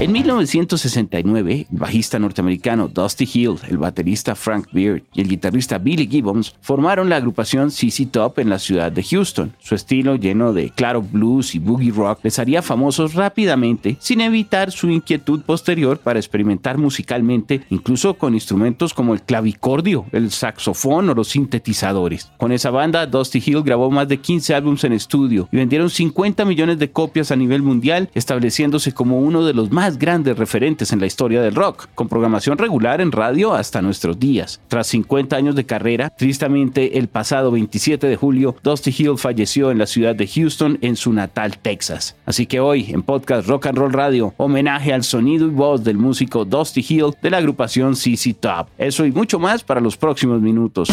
En 1969, el bajista norteamericano Dusty Hill, el baterista Frank Beard y el guitarrista Billy Gibbons formaron la agrupación CC Top en la ciudad de Houston. Su estilo, lleno de claro blues y boogie rock, les haría famosos rápidamente, sin evitar su inquietud posterior para experimentar musicalmente, incluso con instrumentos como el clavicordio, el saxofón o los sintetizadores. Con esa banda, Dusty Hill grabó más de 15 álbumes en estudio y vendieron 50 millones de copias a nivel mundial, estableciéndose como uno de los más grandes referentes en la historia del rock, con programación regular en radio hasta nuestros días. Tras 50 años de carrera, tristemente el pasado 27 de julio, Dusty Hill falleció en la ciudad de Houston, en su natal Texas. Así que hoy, en podcast Rock and Roll Radio, homenaje al sonido y voz del músico Dusty Hill de la agrupación CC Top. Eso y mucho más para los próximos minutos.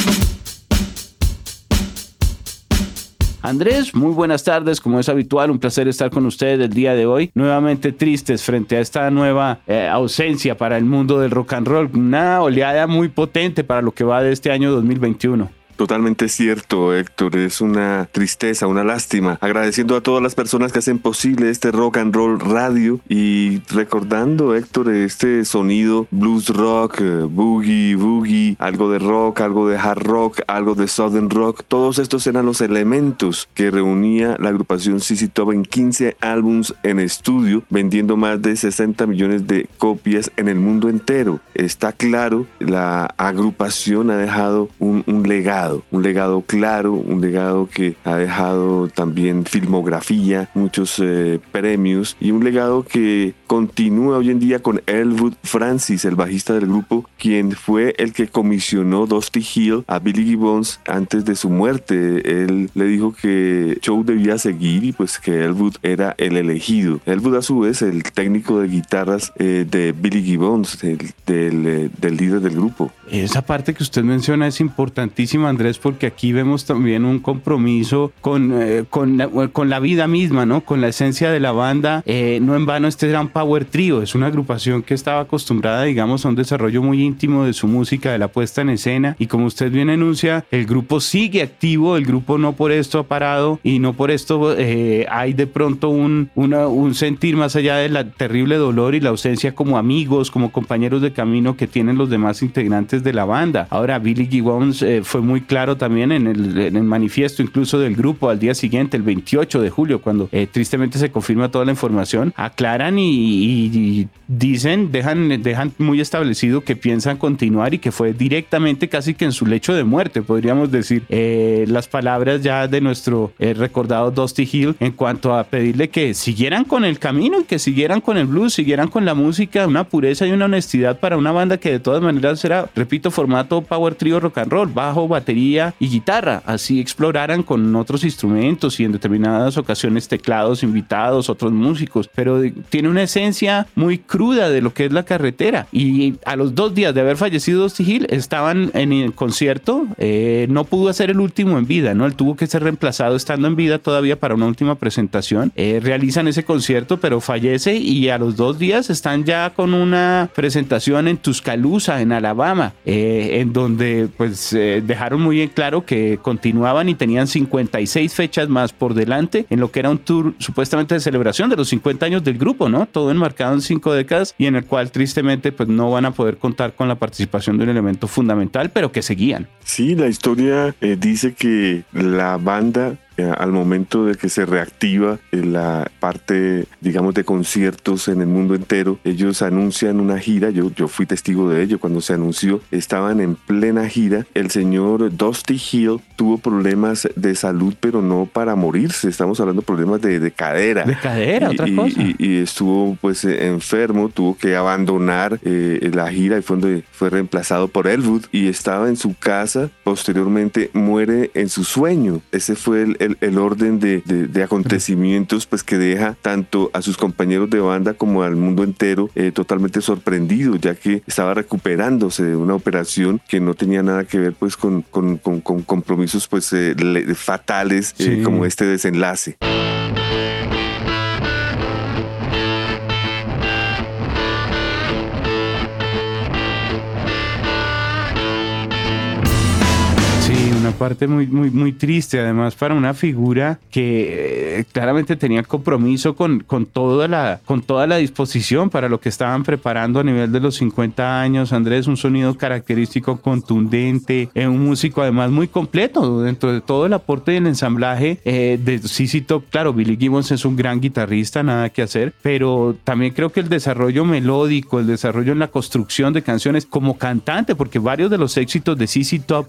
Andrés, muy buenas tardes, como es habitual, un placer estar con ustedes el día de hoy. Nuevamente tristes frente a esta nueva eh, ausencia para el mundo del rock and roll, una oleada muy potente para lo que va de este año 2021. Totalmente cierto, Héctor. Es una tristeza, una lástima. Agradeciendo a todas las personas que hacen posible este rock and roll radio y recordando, Héctor, este sonido blues rock, eh, boogie, boogie, algo de rock, algo de hard rock, algo de southern rock. Todos estos eran los elementos que reunía la agrupación CC Top en 15 álbums en estudio, vendiendo más de 60 millones de copias en el mundo entero. Está claro, la agrupación ha dejado un, un legado un legado claro, un legado que ha dejado también filmografía, muchos eh, premios y un legado que continúa hoy en día con Elwood Francis, el bajista del grupo, quien fue el que comisionó Dusty Hill a Billy Gibbons antes de su muerte. Él le dijo que Show debía seguir y pues que Elwood era el elegido. Elwood a su vez el técnico de guitarras eh, de Billy Gibbons, del, eh, del líder del grupo. Esa parte que usted menciona es importantísima, Andrés, porque aquí vemos también un compromiso con, eh, con, la, con, la, vida misma, ¿no? Con la esencia de la banda. Eh, no en vano, este gran Power Trio es una agrupación que estaba acostumbrada, digamos, a un desarrollo muy íntimo de su música, de la puesta en escena. Y como usted bien anuncia, el grupo sigue activo, el grupo no por esto ha parado y no por esto eh, hay de pronto un, una, un sentir más allá del terrible dolor y la ausencia como amigos, como compañeros de camino que tienen los demás integrantes de la banda. Ahora, Billy Gibbons eh, fue muy claro también en el, manifiesto incluso del grupo al día siguiente, el 28 de julio, cuando eh, tristemente se confirma toda la información, aclaran y, dicen, dejan, dejan muy establecido que piensan continuar y que fue directamente casi que en su lecho de muerte, podríamos decir, eh, las palabras ya de nuestro recordado Dusty Hill en cuanto a pedirle que siguieran con el camino y que siguieran con el blues, siguieran con la música, una pureza y una honestidad para una banda que de todas maneras era repito, formato Power Trio Rock and Roll, bajo, batería y guitarra. Así exploraran con otros instrumentos y en determinadas ocasiones teclados, invitados, otros músicos, pero tiene una esencia muy cruda de lo que es la carretera. Y a los dos días de haber fallecido Dusty Hill, estaban en el concierto, eh, no pudo hacer el último en vida, ¿no? Él tuvo que ser reemplazado estando en vida todavía para una última presentación. Eh, realizan ese concierto, pero fallece y a los dos días están ya con una presentación en Tuscaloosa, en Alabama. Eh, en donde pues eh, dejaron muy bien claro que continuaban y tenían 56 fechas más por delante en lo que era un tour supuestamente de celebración de los 50 años del grupo, ¿no? Todo enmarcado en cinco décadas y en el cual tristemente pues no van a poder contar con la participación de un elemento fundamental, pero que seguían. Sí, la historia eh, dice que la banda al momento de que se reactiva eh, la parte, digamos, de conciertos en el mundo entero, ellos anuncian una gira, yo, yo fui testigo de ello cuando se anunció, estaban en plena gira, el señor Dusty Hill tuvo problemas de salud, pero no para morirse, estamos hablando de problemas de, cadera. De cadera, y, otra cosa. Y, estuvo pues eh, enfermo, tuvo que abandonar la gira y fue, donde fue reemplazado por Elwood y estaba en su casa, posteriormente muere en su sueño, ese fue el el, el orden de, de, acontecimientos pues que deja tanto a sus compañeros de banda como al mundo entero eh, totalmente sorprendido, ya que estaba recuperándose de una operación que no tenía nada que ver pues con, con, con, compromisos pues eh, fatales eh, como este desenlace. Parte muy, muy, muy triste, además para una figura que eh, claramente tenía compromiso con, con, toda la, con toda la disposición para lo que estaban preparando a nivel de los 50 años. Andrés, un sonido característico, contundente, eh, un músico además muy completo dentro de todo el aporte del ensamblaje eh, de CC Top. Claro, Billy Gibbons es un gran guitarrista, nada que hacer, pero también creo que el desarrollo melódico, el desarrollo en la construcción de canciones como cantante, porque varios de los éxitos de CC Top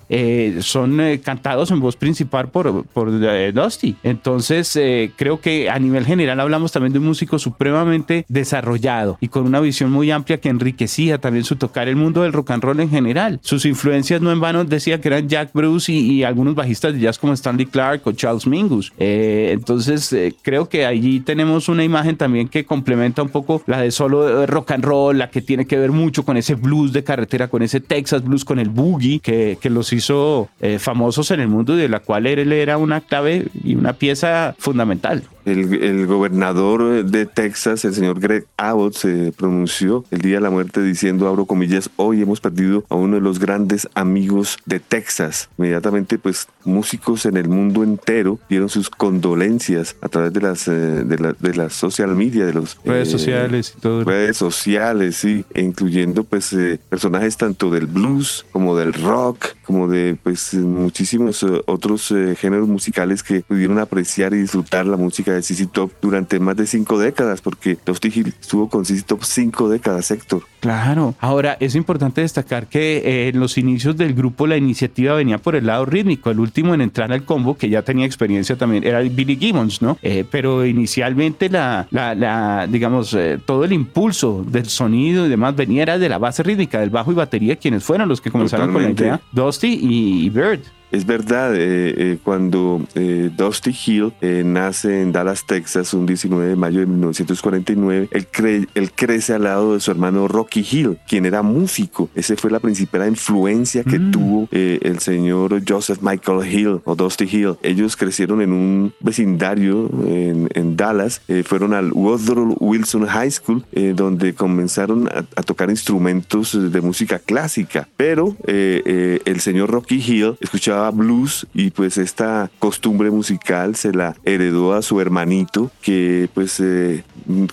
son cantados en voz principal por, eh, Dusty. Entonces, eh, creo que a nivel general hablamos también de un músico supremamente desarrollado y con una visión muy amplia que enriquecía también su tocar el mundo del rock and roll en general. Sus influencias no en vano decía que eran Jack Bruce y, algunos bajistas de jazz como Stanley Clark o Charles Mingus. Eh, entonces, creo que allí tenemos una imagen también que complementa un poco la de solo rock and roll, la que tiene que ver mucho con ese blues de carretera, con ese Texas blues, con el boogie que, que los hizo famosos en el mundo y de la cual él era una clave y una pieza fundamental. El, gobernador de Texas, el señor Greg Abbott, se pronunció el día de la muerte diciendo, abro comillas, hoy hemos perdido a uno de los grandes amigos de Texas. Inmediatamente, pues músicos en el mundo entero dieron sus condolencias a través de las, eh, de, las social media, de los redes eh, sociales y todo. Redes sociales, sí, e incluyendo pues eh, personajes tanto del blues como del rock, como de pues muchísimos otros géneros musicales que pudieron apreciar y disfrutar la música de CC Top durante más de cinco décadas, porque Dusty Hill estuvo con CC Top cinco décadas, Héctor. Claro. Ahora, es importante destacar que eh, en los inicios del grupo la iniciativa venía por el lado rítmico. El último en entrar al combo, que ya tenía experiencia también, era Billy Gibbons, ¿no? Eh, pero inicialmente la, la, digamos, eh, todo el impulso del sonido y demás venía era de la base rítmica, del bajo y batería, quienes fueron los que comenzaron con la idea, Dusty y Bird. Es verdad, eh, eh, cuando eh, Dusty Hill nace en Dallas, Texas, un 19 de mayo de 1949, él, crece al lado de su hermano Rocky Hill, quien era músico. Esa fue la principal influencia que mm. tuvo el señor Joseph Michael Hill o Dusty Hill. Ellos crecieron en un vecindario en, Dallas, fueron al Woodrow Wilson High School, donde comenzaron a, a, tocar instrumentos de música clásica. Pero el señor Rocky Hill escuchaba blues y pues esta costumbre musical se la heredó a su hermanito que pues eh,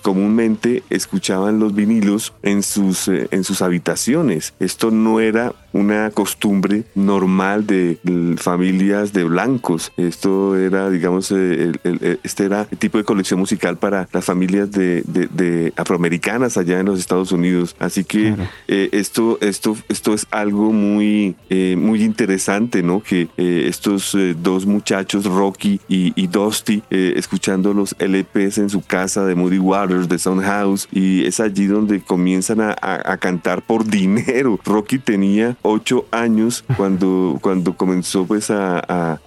comúnmente escuchaban los vinilos en sus, eh, en sus habitaciones. Esto no era una costumbre normal de familias de blancos. Esto era, digamos, eh, este era el tipo de colección musical para las familias de, de, afroamericanas allá en los Estados Unidos. Así que esto, esto, esto es algo muy, muy interesante, ¿no? Que estos dos muchachos, Rocky y, y Dusty, escuchando los LPs en su casa de Moody Waters, de Soundhouse, y es allí donde comienzan a, cantar por dinero. Rocky tenía ocho años cuando, cuando comenzó pues a,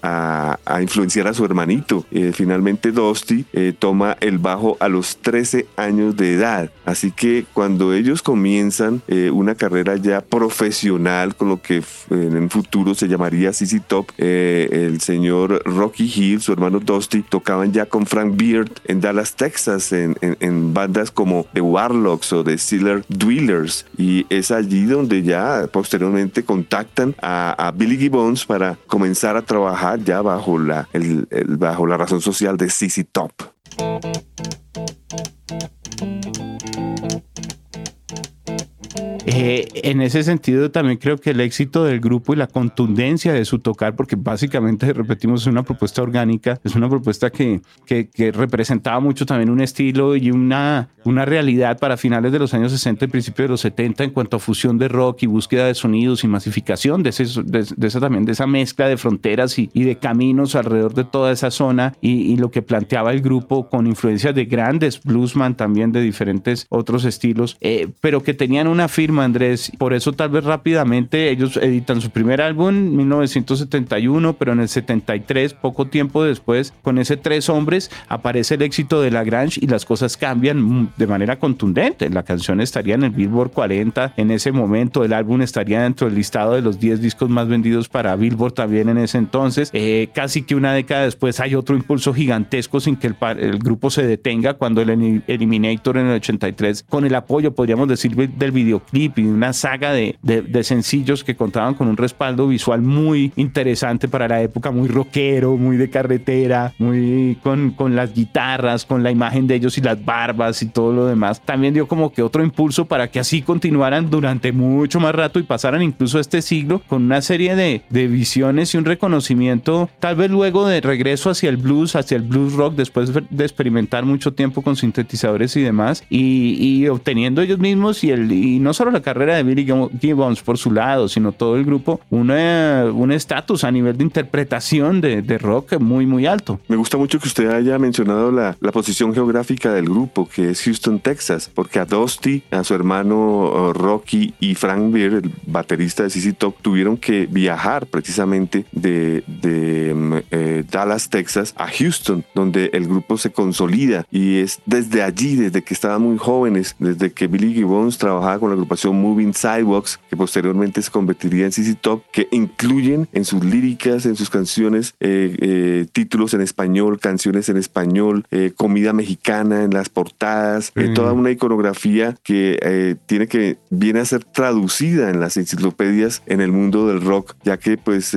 influenciar a su hermanito. Eh, finalmente Dusty eh, toma el bajo a los 13 años de edad. Así que cuando ellos comienzan eh, una carrera ya profesional con lo que en el futuro se llamaría CC Top, el señor Rocky Hill, su hermano Dusty, tocaban ya con Frank Beard en Dallas, Texas, en, en, bandas como The Warlocks o The Sealer Dwellers. Y es allí donde ya posteriormente contactan a, Billy Gibbons para comenzar a trabajar ya bajo la, el, bajo la razón social de CC Top. Eh, en ese sentido, también creo que el éxito del grupo y la contundencia de su tocar, porque básicamente, repetimos, es una propuesta orgánica, es una propuesta que, que, representaba mucho también un estilo y una, una realidad para finales de los años 60 y principios de los 70 en cuanto a fusión de rock y búsqueda de sonidos y masificación de, ese, de, esa también, de esa mezcla de fronteras y, y, de caminos alrededor de toda esa zona y, y lo que planteaba el grupo con influencias de grandes bluesman también de diferentes otros estilos, eh, pero que tenían una firma Andrés. Por eso tal vez rápidamente ellos editan su primer álbum en 1971, pero en el 73, poco tiempo después, con ese Tres Hombres, aparece el éxito de Lagrange y las cosas cambian de manera contundente. La canción estaría en el Billboard 40 en ese momento, el álbum estaría dentro del listado de los 10 discos más vendidos para Billboard también en ese entonces. Eh, casi que una década después hay otro impulso gigantesco sin que el, el grupo se detenga cuando el Eliminator en el 83, con el apoyo, podríamos decir, del videoclip y una saga de, de, sencillos que contaban con un respaldo visual muy interesante para la época, muy rockero, muy de carretera, muy con, con las guitarras, con la imagen de ellos y las barbas y todo lo demás. También dio como que otro impulso para que así continuaran durante mucho más rato y pasaran incluso este siglo con una serie de, de visiones y un reconocimiento, tal vez luego de regreso hacia el blues, hacia el blues rock, después de experimentar mucho tiempo con sintetizadores y demás, y, obteniendo ellos mismos y, el, y no solo la carrera de Billy Gibbons por su lado, sino todo el grupo, un estatus a nivel de interpretación de, de, rock muy, muy alto. Me gusta mucho que usted haya mencionado la, la posición geográfica del grupo, que es Houston, Texas, porque a Dusty, a su hermano uh, Rocky y Frank Beer, el baterista de CC Top, tuvieron que viajar precisamente de, de mm, eh, Dallas, Texas, a Houston, donde el grupo se consolida y es desde allí, desde que estaban muy jóvenes, desde que Billy Gibbons trabajaba con la agrupación Moving Sidewalks, que posteriormente se convertiría en CC Top, que incluyen en sus líricas, en sus canciones, eh, eh, títulos en español, canciones en español, comida mexicana en las portadas, toda una iconografía que tiene que viene a ser traducida en las enciclopedias en el mundo del rock, ya que pues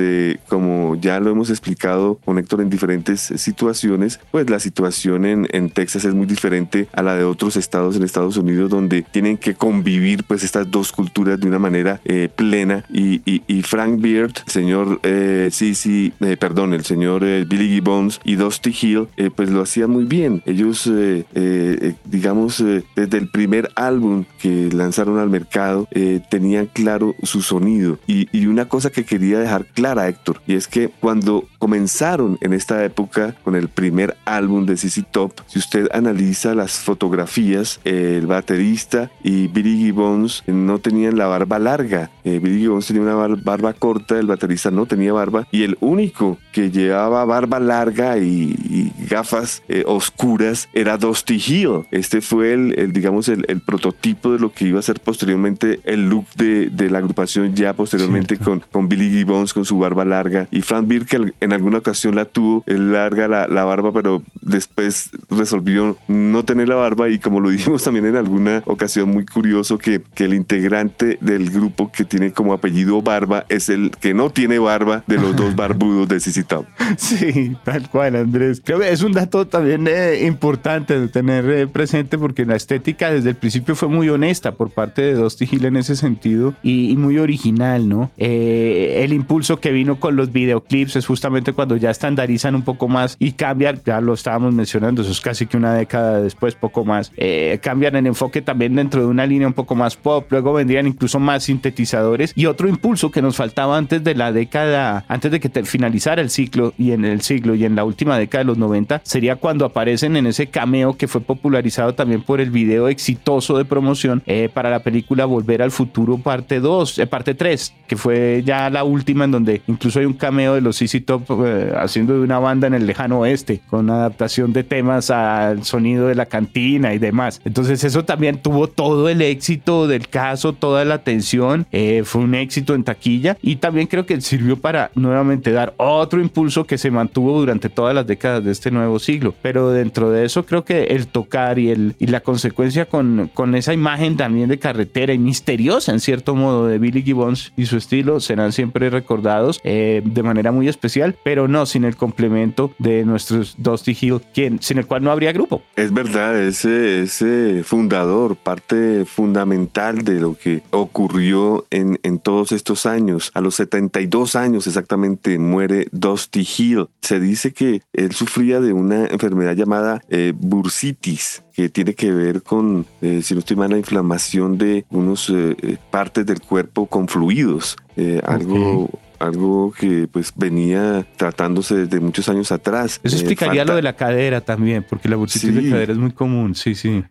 como ya lo hemos explicado con Héctor en diferentes situaciones, pues la situación en, en, Texas es muy diferente a la de otros estados en Estados Unidos donde tienen que convivir pues estas dos culturas de una manera eh, plena y, y, Frank Beard, el señor eh, sí, eh, perdón, el señor eh, Billy Gibbons y Dusty Hill pues lo hacían muy bien. Ellos digamos desde el primer álbum que lanzaron al mercado tenían claro su sonido y, y una cosa que quería dejar clara Héctor y es que cuando comenzaron en esta época con el primer álbum de CC Top. Si usted analiza las fotografías, el baterista y Billy Gibbons no tenían la barba larga. Eh, Billy Gibbons tenía una barba corta, el baterista no tenía barba y el único que llevaba barba larga y, gafas eh, oscuras era Dusty Hill. Este fue el, digamos, el, prototipo de lo que iba a ser posteriormente el look de, la agrupación ya posteriormente con, con Billy Gibbons con su barba larga y Frank Birkel en alguna ocasión la tuvo larga la, la, barba, pero después resolvió no tener la barba y como lo dijimos también en alguna ocasión muy curioso que, que el integrante del grupo que tiene como apellido Barba es el que no tiene barba de los dos barbudos de CC Top. Sí, tal cual Andrés. Creo que es un dato también eh, importante de tener eh, presente porque la estética desde el principio fue muy honesta por parte de Dusty Hill en ese sentido y, muy original, ¿no? Eh, el impulso que vino con los videoclips es justamente cuando ya estandarizan un poco más y cambian, ya lo estábamos mencionando, eso es casi que una década después, poco más, eh, cambian el enfoque también dentro de una línea un poco más pop, luego vendrían incluso más sintetizadores y otro impulso que nos faltaba antes de la década, antes de que finalizara el ciclo y en el siglo y en la última década de los 90, sería cuando aparecen en ese cameo que fue popularizado también por el video exitoso de promoción eh, para la película Volver al Futuro parte 2, eh, parte 3, que fue ya la última en donde incluso hay un cameo de los CC Top haciendo de una banda en el lejano oeste, con adaptación de temas al sonido de la cantina y demás. Entonces eso también tuvo todo el éxito del caso, toda la atención, eh, fue un éxito en taquilla y también creo que sirvió para nuevamente dar otro impulso que se mantuvo durante todas las décadas de este nuevo siglo. Pero dentro de eso creo que el tocar y, el, y la consecuencia con, con esa imagen también de carretera y misteriosa en cierto modo de Billy Gibbons y su estilo serán siempre recordados eh, de manera muy especial, pero no sin el complemento de nuestros Dusty Hill, quien, sin el cual no habría grupo. Es verdad, ese, ese fundador, parte fundamental de lo que ocurrió en, en todos estos años. A los 72 años exactamente muere Dusty Hill. Se dice que él sufría de una enfermedad llamada eh, bursitis, que tiene que ver con, eh, si no estoy mal, la inflamación de unos eh, partes del cuerpo con fluidos. Algo algo que pues venía tratándose desde muchos años atrás. Eso eh, explicaría lo de la cadera también, porque la bursitis de cadera es muy común, sí, sí.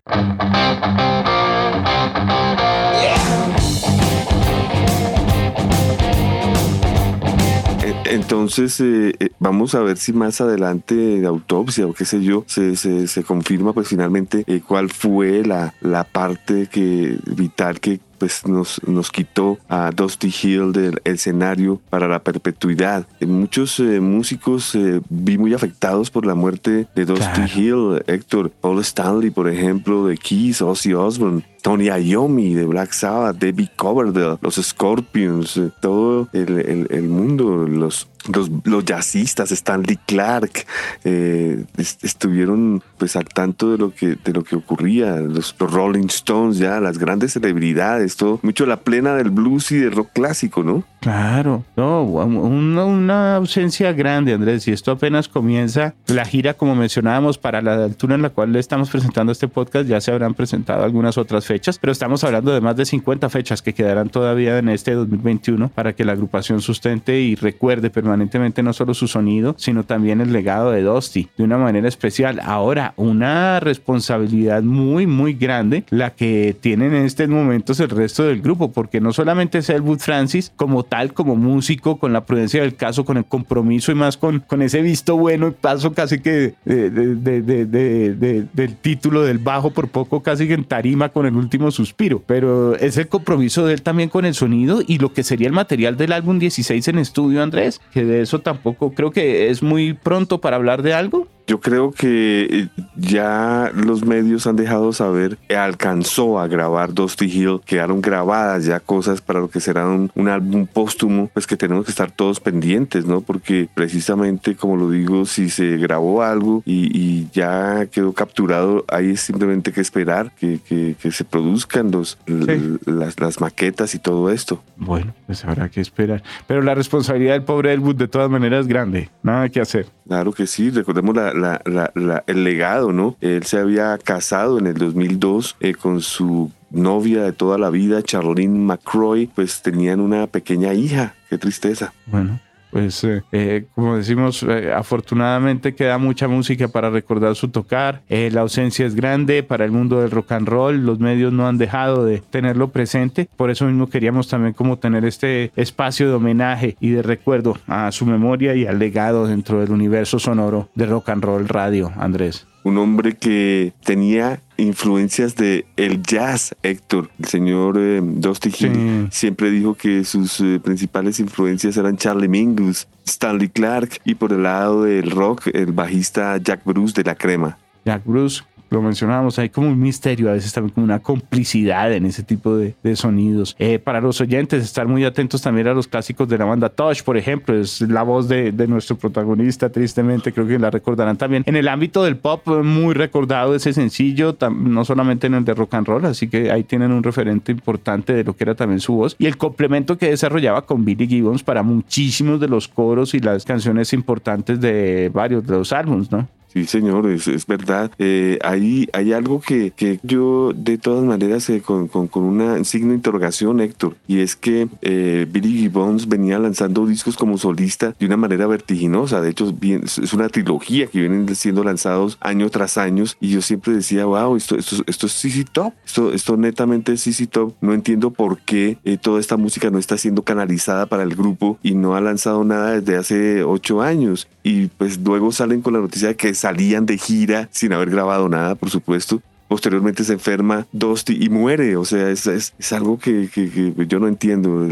Entonces, eh, eh, vamos a ver si más adelante de autopsia o qué sé yo, se, se, se confirma pues finalmente eh, cuál fue la, la parte que, vital que pues nos, nos quitó a Dusty Hill del escenario para la perpetuidad. Muchos eh, músicos eh, vi muy afectados por la muerte de Dusty Hill, Héctor, Paul Stanley, por ejemplo, de Keys, Ozzy Osbourne, Tony Iommi de Black Sabbath, David Coverdale, los Scorpions, eh, todo el, el, mundo, los, los, los, jazzistas, Stanley Clark, eh, estuvieron pues al tanto de lo que, de lo que ocurría, los, Rolling Stones, ya las grandes celebridades, todo, mucho la plena del blues y del rock clásico, ¿no? Claro, no, una, una ausencia grande, Andrés, y esto apenas comienza la gira, como mencionábamos, para la altura en la cual le estamos presentando este podcast, ya se habrán presentado algunas otras fechas, pero estamos hablando de más de 50 fechas que quedarán todavía en este 2021 para que la agrupación sustente y recuerde permanentemente no solo su sonido, sino también el legado de Dusty de una manera especial. Ahora, una responsabilidad muy, muy grande la que tienen en estos momentos el resto del grupo, porque no solamente es Elwood Francis como tal, como músico, con la prudencia del caso, con el compromiso y más con, con ese visto bueno y paso casi que de, de, del título del bajo por poco casi que en tarima con el último suspiro, pero es el compromiso de él también con el sonido y lo que sería el material del álbum 16 en estudio, Andrés, que de eso tampoco creo que es muy pronto para hablar de algo. Yo creo que eh, ya los medios han dejado saber que alcanzó a grabar Dusty Hill, quedaron grabadas ya cosas para lo que será un, álbum póstumo, pues que tenemos que estar todos pendientes, ¿no? Porque precisamente, como lo digo, si se grabó algo y, ya quedó capturado, hay simplemente que esperar que, que, se produzcan los, las, las maquetas y todo esto. Bueno, pues habrá que esperar. Pero la responsabilidad del pobre Elwood de todas maneras es grande, nada que hacer. Claro que sí, recordemos la, la, el legado, ¿no? Él se había casado en el 2002 eh, con su novia de toda la vida, Charlene McCroy, pues tenían una pequeña hija. Qué tristeza. Bueno, pues eh, eh, como decimos, eh, afortunadamente queda mucha música para recordar su tocar. la ausencia es grande para el mundo del rock and roll. Los medios no han dejado de tenerlo presente. Por eso mismo queríamos también como tener este espacio de homenaje y de recuerdo a su memoria y al legado dentro del universo sonoro de rock and roll radio, Andrés un hombre que tenía influencias de el jazz, Héctor. El señor eh, Dusty Hill siempre dijo que sus eh, principales influencias eran Charlie Mingus, Stanley Clark y por el lado del rock, el bajista Jack Bruce de La Crema. Jack Bruce, lo mencionábamos, hay como un misterio, a veces también como una complicidad en ese tipo de, sonidos. Eh, para los oyentes, estar muy atentos también a los clásicos de la banda Touch, por ejemplo, es la voz de, nuestro protagonista, tristemente, creo que la recordarán también. En el ámbito del pop, muy recordado ese sencillo, no solamente en el de rock and roll, así que ahí tienen un referente importante de lo que era también su voz y el complemento que desarrollaba con Billy Gibbons para muchísimos de los coros y las canciones importantes de varios de los álbumes, ¿no? Sí, señor, es, es verdad. Eh, hay, hay algo que, que, yo de todas maneras eh, con, con, con un signo de interrogación, Héctor, y es que eh, Billy Gibbons venía lanzando discos como solista de una manera vertiginosa. De hecho, es una trilogía que vienen siendo lanzados año tras año y yo siempre decía, wow, esto, esto, esto es CC Top, esto, esto netamente es CC Top. No entiendo por qué eh, toda esta música no está siendo canalizada para el grupo y no ha lanzado nada desde hace ocho años. Y pues luego salen con la noticia de que salían de gira sin haber grabado nada, por supuesto. Posteriormente se enferma Dusty y muere. O sea, es, es, algo que, que yo no entiendo.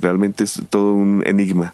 Realmente es todo un enigma.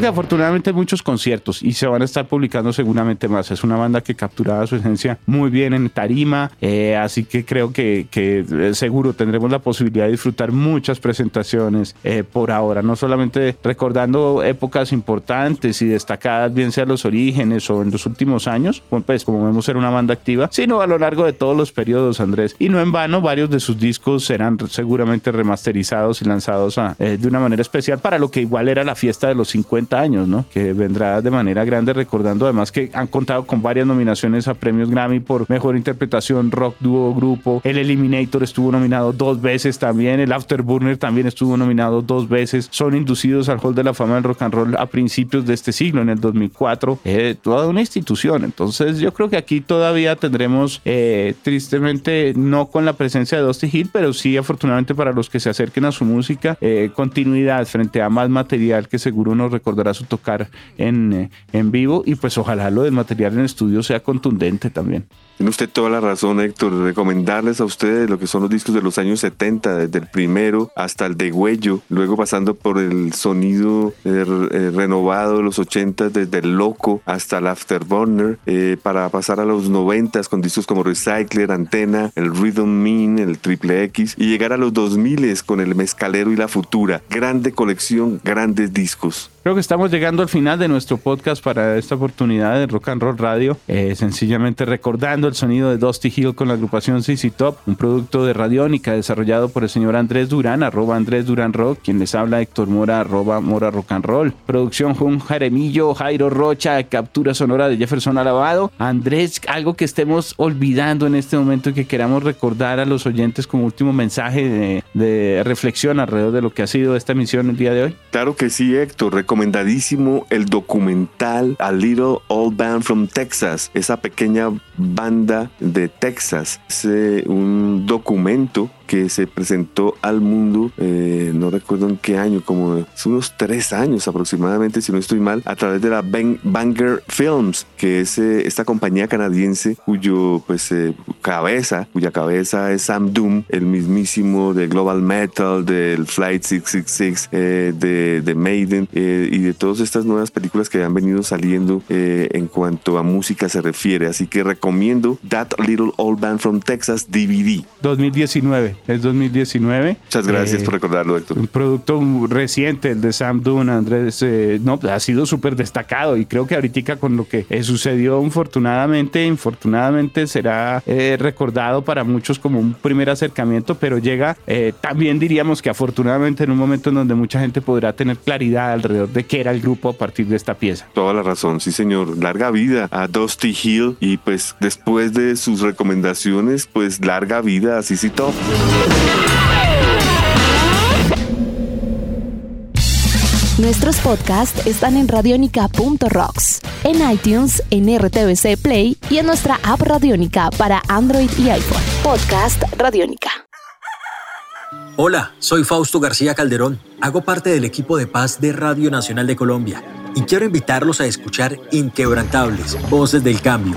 Que afortunadamente muchos conciertos y se van a estar publicando seguramente más. Es una banda que capturaba su esencia muy bien en tarima, eh, así que creo que, que eh, seguro tendremos la posibilidad de disfrutar muchas presentaciones eh, por ahora, no solamente recordando épocas importantes y destacadas, bien sea los orígenes o en los últimos años, pues como vemos ser una banda activa, sino a lo largo de todos los periodos, Andrés. Y no en vano, varios de sus discos serán seguramente remasterizados y lanzados de una manera especial para lo que igual era la fiesta de los 50 50 años, ¿no? Que vendrá de manera grande recordando además que han contado con varias nominaciones a premios Grammy por mejor interpretación, rock, dúo, grupo. El Eliminator estuvo nominado dos veces también. El Afterburner también estuvo nominado dos veces. Son inducidos al Hall de la Fama del Rock and Roll a principios de este siglo, en el 2004. Eh, toda una institución. Entonces yo creo que aquí todavía tendremos, eh, tristemente, no con la presencia de Dusty Hill, pero sí afortunadamente para los que se acerquen a su música, eh, continuidad frente a más material que seguro nos recordará su tocar en, eh, en vivo y pues ojalá lo del material en estudio sea contundente también. Tiene usted toda la razón, Héctor. Recomendarles a ustedes lo que son los discos de los años 70, desde el primero hasta el de Huello, luego pasando por el sonido eh, eh, renovado de los 80, desde el Loco hasta el Afterburner, eh, para pasar a los 90 con discos como Recycler, Antena, el Rhythm Mean, el Triple X, y llegar a los 2000 con el Mezcalero y la Futura. Grande colección, grandes discos. Creo que estamos llegando al final de nuestro podcast para esta oportunidad de Rock and Roll Radio. Sencillamente recordando el sonido de Dusty Hill con la agrupación CC Top, un producto de Radiónica desarrollado por el señor Andrés Durán, arroba Andrés Durán Rock, quien les habla Héctor Mora, arroba Mora Rock and Roll. Producción Juan Jaremillo, Jairo Rocha, captura sonora de Jefferson Alabado. Andrés, algo que estemos olvidando en este momento que queramos recordar a los oyentes como último mensaje de, de reflexión alrededor de lo que ha sido esta emisión el día de hoy. Claro que sí, Héctor recomendadísimo el documental A Little Old Band from Texas, esa pequeña banda de Texas. Es un documento que se presentó al mundo, eh, no recuerdo en qué año, como unos tres años aproximadamente, si no estoy mal, a través de la Banger Films, que es eh, esta compañía canadiense cuyo pues cabeza, cuya cabeza es Sam Doom, el mismísimo de Global Metal, del Flight 666, de, de Maiden y de todas estas nuevas películas que han venido saliendo en cuanto a música se refiere. Así que recomiendo That Little Old Band from Texas DVD. 2019 es 2019. Muchas gracias Eh, por recordarlo, Héctor. Un producto reciente, el de Sam Dune, Andrés, eh, no, ha sido súper destacado y creo que ahorita con lo que eh, sucedió, infortunadamente, infortunadamente será eh, recordado para muchos como un primer acercamiento, pero llega eh, también diríamos que afortunadamente en un momento en donde mucha gente podrá tener claridad alrededor de qué era el grupo a partir de esta pieza. Toda la razón, sí señor. Larga vida a Dusty Hill y pues después de sus recomendaciones, pues larga vida a CC Top. Nuestros podcasts están en radionica.rocks, en iTunes, en RTVC Play y en nuestra app Radionica para Android y iPhone. Podcast Radionica. Hola, soy Fausto García Calderón. Hago parte del equipo de paz de Radio Nacional de Colombia y quiero invitarlos a escuchar Inquebrantables, Voces del Cambio,